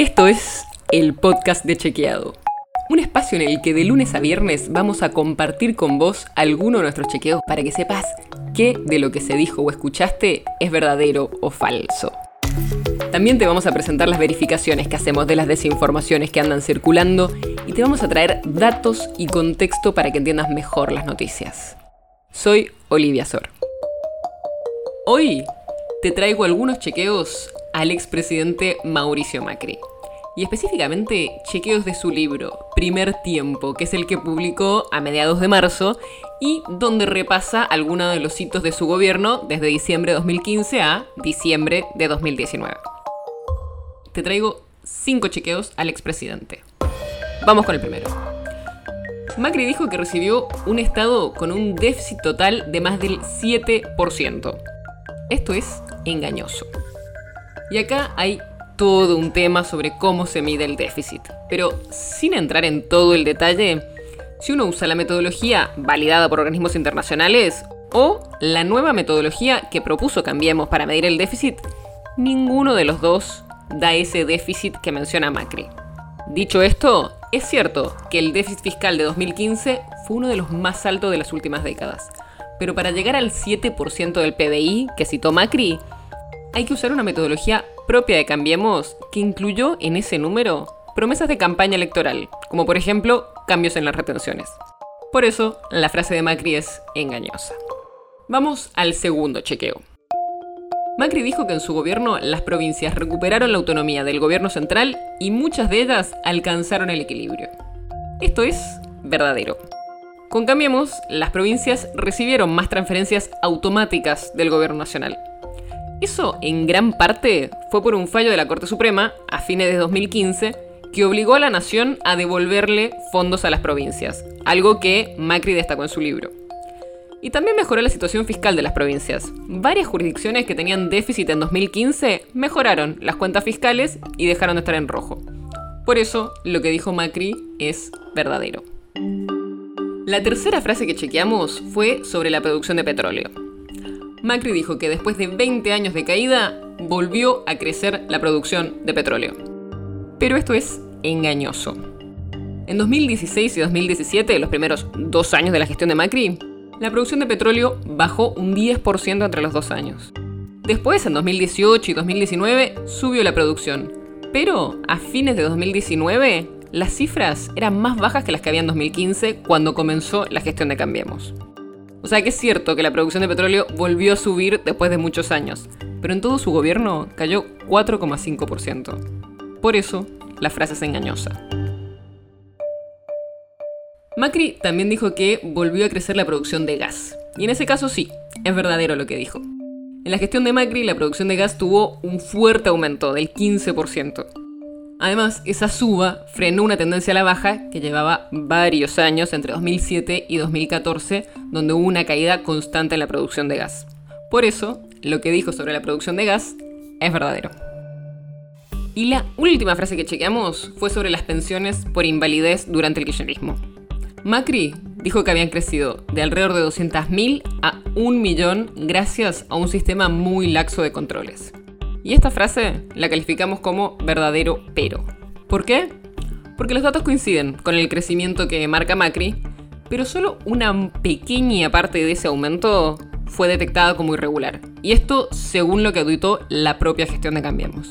Esto es el podcast de Chequeado. Un espacio en el que de lunes a viernes vamos a compartir con vos alguno de nuestros chequeos para que sepas qué de lo que se dijo o escuchaste es verdadero o falso. También te vamos a presentar las verificaciones que hacemos de las desinformaciones que andan circulando y te vamos a traer datos y contexto para que entiendas mejor las noticias. Soy Olivia Sor. Hoy te traigo algunos chequeos al expresidente Mauricio Macri. Y específicamente chequeos de su libro, Primer Tiempo, que es el que publicó a mediados de marzo y donde repasa algunos de los hitos de su gobierno desde diciembre de 2015 a diciembre de 2019. Te traigo cinco chequeos al expresidente. Vamos con el primero. Macri dijo que recibió un Estado con un déficit total de más del 7%. Esto es engañoso. Y acá hay todo un tema sobre cómo se mide el déficit. Pero sin entrar en todo el detalle, si uno usa la metodología validada por organismos internacionales o la nueva metodología que propuso Cambiemos para medir el déficit, ninguno de los dos da ese déficit que menciona Macri. Dicho esto, es cierto que el déficit fiscal de 2015 fue uno de los más altos de las últimas décadas, pero para llegar al 7% del PBI que citó Macri, hay que usar una metodología propia de Cambiemos que incluyó en ese número promesas de campaña electoral, como por ejemplo cambios en las retenciones. Por eso, la frase de Macri es engañosa. Vamos al segundo chequeo. Macri dijo que en su gobierno las provincias recuperaron la autonomía del gobierno central y muchas de ellas alcanzaron el equilibrio. Esto es verdadero. Con Cambiemos, las provincias recibieron más transferencias automáticas del gobierno nacional. Eso en gran parte fue por un fallo de la Corte Suprema a fines de 2015 que obligó a la nación a devolverle fondos a las provincias, algo que Macri destacó en su libro. Y también mejoró la situación fiscal de las provincias. Varias jurisdicciones que tenían déficit en 2015 mejoraron las cuentas fiscales y dejaron de estar en rojo. Por eso, lo que dijo Macri es verdadero. La tercera frase que chequeamos fue sobre la producción de petróleo. Macri dijo que después de 20 años de caída, volvió a crecer la producción de petróleo. Pero esto es engañoso. En 2016 y 2017, los primeros dos años de la gestión de Macri, la producción de petróleo bajó un 10% entre los dos años. Después, en 2018 y 2019, subió la producción. Pero a fines de 2019, las cifras eran más bajas que las que había en 2015 cuando comenzó la gestión de Cambiemos. O sea que es cierto que la producción de petróleo volvió a subir después de muchos años, pero en todo su gobierno cayó 4,5%. Por eso, la frase es engañosa. Macri también dijo que volvió a crecer la producción de gas. Y en ese caso sí, es verdadero lo que dijo. En la gestión de Macri, la producción de gas tuvo un fuerte aumento del 15%. Además, esa suba frenó una tendencia a la baja que llevaba varios años, entre 2007 y 2014, donde hubo una caída constante en la producción de gas. Por eso, lo que dijo sobre la producción de gas es verdadero. Y la última frase que chequeamos fue sobre las pensiones por invalidez durante el kirchnerismo. Macri dijo que habían crecido de alrededor de 200.000 a un millón gracias a un sistema muy laxo de controles. Y esta frase la calificamos como verdadero pero. ¿Por qué? Porque los datos coinciden con el crecimiento que marca Macri, pero solo una pequeña parte de ese aumento fue detectada como irregular. Y esto según lo que auditó la propia gestión de Cambiemos.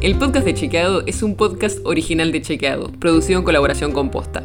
El podcast de Chequeado es un podcast original de Chequeado, producido en colaboración con Posta.